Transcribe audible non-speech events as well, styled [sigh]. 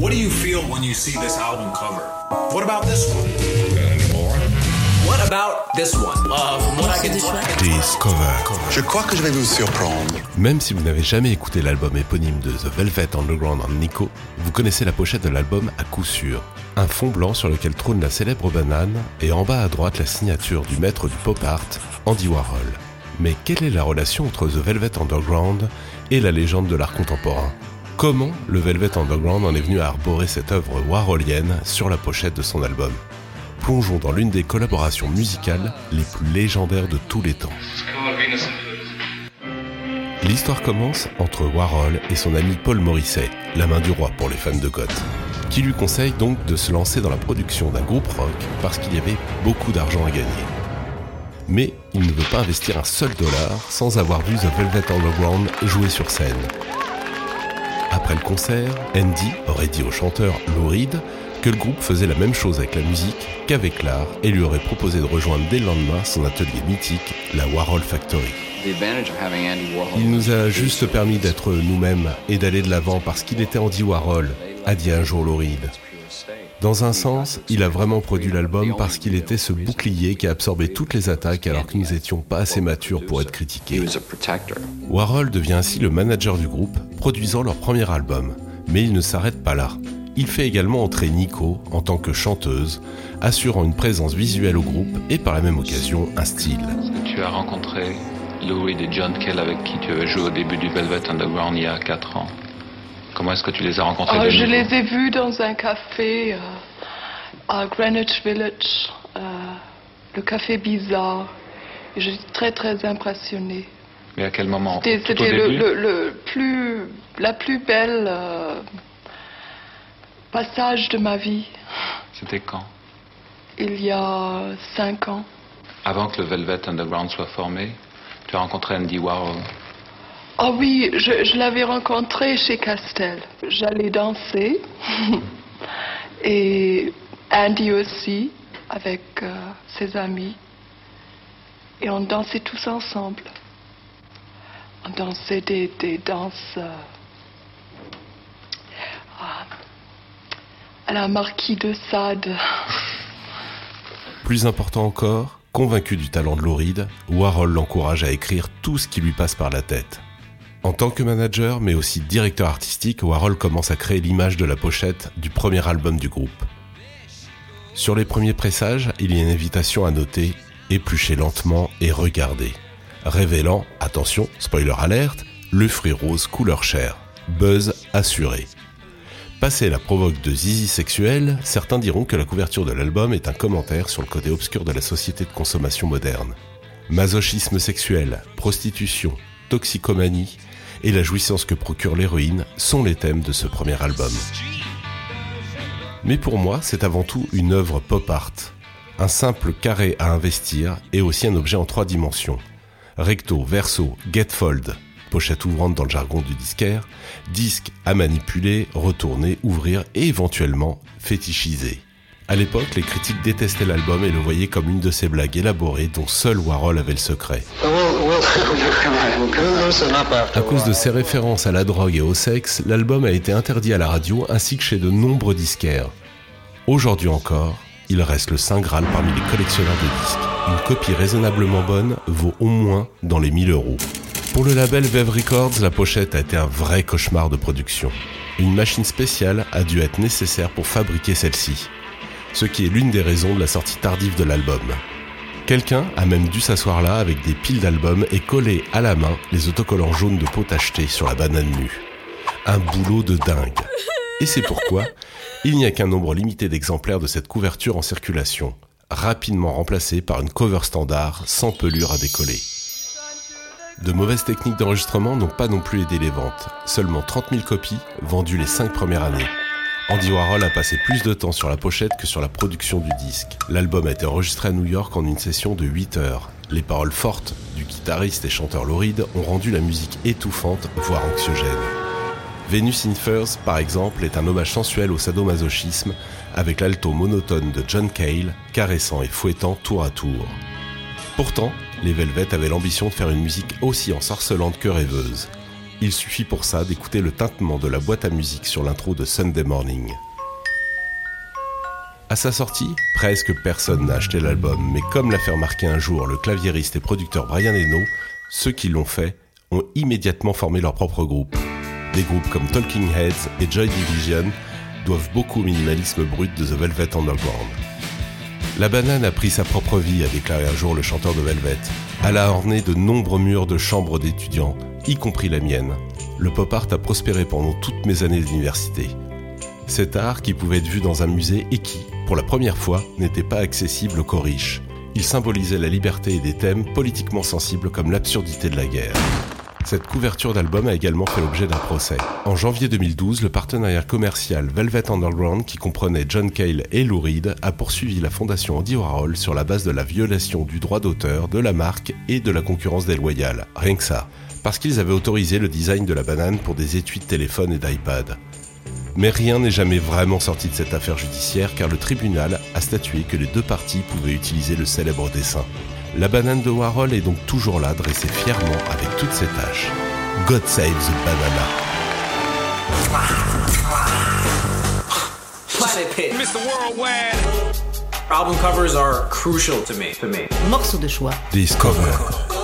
What do you feel when you see this album cover? What about this one? What about this one? Uh, from what I can Discover. Je crois que je vais vous surprendre. Même si vous n'avez jamais écouté l'album éponyme de The Velvet Underground en Nico, vous connaissez la pochette de l'album à coup sûr. Un fond blanc sur lequel trône la célèbre banane et en bas à droite la signature du maître du pop art, Andy Warhol. Mais quelle est la relation entre The Velvet Underground et la légende de l'art contemporain? Comment le Velvet Underground en est venu à arborer cette œuvre warholienne sur la pochette de son album? Plongeons dans l'une des collaborations musicales les plus légendaires de tous les temps. L'histoire commence entre Warhol et son ami Paul Morisset, la main du roi pour les fans de goth, qui lui conseille donc de se lancer dans la production d'un groupe rock parce qu'il y avait beaucoup d'argent à gagner. Mais il ne veut pas investir un seul dollar sans avoir vu The Velvet Underground jouer sur scène. Après le concert, Andy aurait dit au chanteur Lou Reed que le groupe faisait la même chose avec la musique qu'avec l'art et lui aurait proposé de rejoindre dès le lendemain son atelier mythique, la Warhol Factory. Il nous a juste permis d'être nous-mêmes et d'aller de l'avant parce qu'il était Andy Warhol, a dit un jour Lou Reed. Dans un sens, il a vraiment produit l'album parce qu'il était ce bouclier qui a absorbé toutes les attaques alors que nous n'étions pas assez matures pour être critiqués. Warhol devient ainsi le manager du groupe, produisant leur premier album. Mais il ne s'arrête pas là. Il fait également entrer Nico en tant que chanteuse, assurant une présence visuelle au groupe et par la même occasion un style. Tu as rencontré Louis et John Kell avec qui tu avais joué au début du Velvet Underground il y a 4 ans. Comment est-ce que tu les as rencontrés oh, Je les ai vus dans un café euh, à Greenwich Village, euh, le café bizarre. Et j'étais très très impressionnée. Mais à quel moment? C'était le, plus, la plus belle euh, passage de ma vie. C'était quand? Il y a cinq ans. Avant que le Velvet Underground soit formé, tu as rencontré Andy Warhol ah oui, je, l'avais rencontré chez Castel. J'allais danser. [laughs] Et Andy aussi, avec euh, ses amis. Et on dansait tous ensemble. On dansait des, danses euh, à la marquis de Sade. [laughs] Plus important encore, convaincu du talent de Lauride, Warhol l'encourage à écrire tout ce qui lui passe par la tête. En tant que manager, mais aussi directeur artistique, Warhol commence à créer l'image de la pochette du premier album du groupe. Sur les premiers pressages, il y a une invitation à noter éplucher lentement et regarder, révélant, attention, spoiler alerte, le fruit rose couleur chair, buzz assuré. Passé la provoque de zizi sexuel, certains diront que la couverture de l'album est un commentaire sur le côté obscur de la société de consommation moderne. Masochisme sexuel, prostitution, toxicomanie, et la jouissance que procure l'héroïne sont les thèmes de ce premier album. Mais pour moi, c'est avant tout une œuvre pop art, un simple carré à investir et aussi un objet en trois dimensions. Recto, verso, getfold, pochette ouvrante dans le jargon du disquaire, disque à manipuler, retourner, ouvrir et éventuellement fétichiser. À l'époque, les critiques détestaient l'album et le voyaient comme une de ces blagues élaborées dont seul Warhol avait le secret. À cause de ses références à la drogue et au sexe, l'album a été interdit à la radio ainsi que chez de nombreux disquaires. Aujourd'hui encore, il reste le Saint Graal parmi les collectionneurs de disques. Une copie raisonnablement bonne vaut au moins dans les 1000 euros. Pour le label Vev Records, la pochette a été un vrai cauchemar de production. Une machine spéciale a dû être nécessaire pour fabriquer celle-ci ce qui est l'une des raisons de la sortie tardive de l'album. Quelqu'un a même dû s'asseoir là avec des piles d'albums et coller à la main les autocollants jaunes de peau tachetée sur la banane nue. Un boulot de dingue. Et c'est pourquoi il n'y a qu'un nombre limité d'exemplaires de cette couverture en circulation, rapidement remplacée par une cover standard sans pelure à décoller. De mauvaises techniques d'enregistrement n'ont pas non plus aidé les ventes, seulement 30 000 copies vendues les 5 premières années. Andy Warhol a passé plus de temps sur la pochette que sur la production du disque. L'album a été enregistré à New York en une session de 8 heures. Les paroles fortes du guitariste et chanteur Lauride ont rendu la musique étouffante, voire anxiogène. Venus in Furs, par exemple, est un hommage sensuel au sadomasochisme, avec l'alto monotone de John Cale, caressant et fouettant tour à tour. Pourtant, les Velvet avaient l'ambition de faire une musique aussi ensorcelante que rêveuse. Il suffit pour ça d'écouter le tintement de la boîte à musique sur l'intro de Sunday Morning. À sa sortie, presque personne n'a acheté l'album, mais comme l'a fait remarquer un jour le claviériste et producteur Brian Eno, ceux qui l'ont fait ont immédiatement formé leur propre groupe. Des groupes comme Talking Heads et Joy Division doivent beaucoup au minimalisme brut de The Velvet Underground. La banane a pris sa propre vie, a déclaré un jour le chanteur de Velvet. Elle a orné de nombreux murs de chambres d'étudiants, y compris la mienne. Le pop art a prospéré pendant toutes mes années d'université. Cet art qui pouvait être vu dans un musée et qui, pour la première fois, n'était pas accessible qu'aux riches. Il symbolisait la liberté et des thèmes politiquement sensibles comme l'absurdité de la guerre. Cette couverture d'album a également fait l'objet d'un procès. En janvier 2012, le partenariat commercial Velvet Underground, qui comprenait John Cale et Lou Reed, a poursuivi la fondation Andy Warhol sur la base de la violation du droit d'auteur, de la marque et de la concurrence déloyale. Rien que ça. Parce qu'ils avaient autorisé le design de la banane pour des étuis de téléphone et d'iPad. Mais rien n'est jamais vraiment sorti de cette affaire judiciaire car le tribunal a statué que les deux parties pouvaient utiliser le célèbre dessin. La banane de Warhol est donc toujours là, dressée fièrement avec toutes ses tâches. God save the banana. Album covers are crucial to me. To me. Morceau de choix. Discover.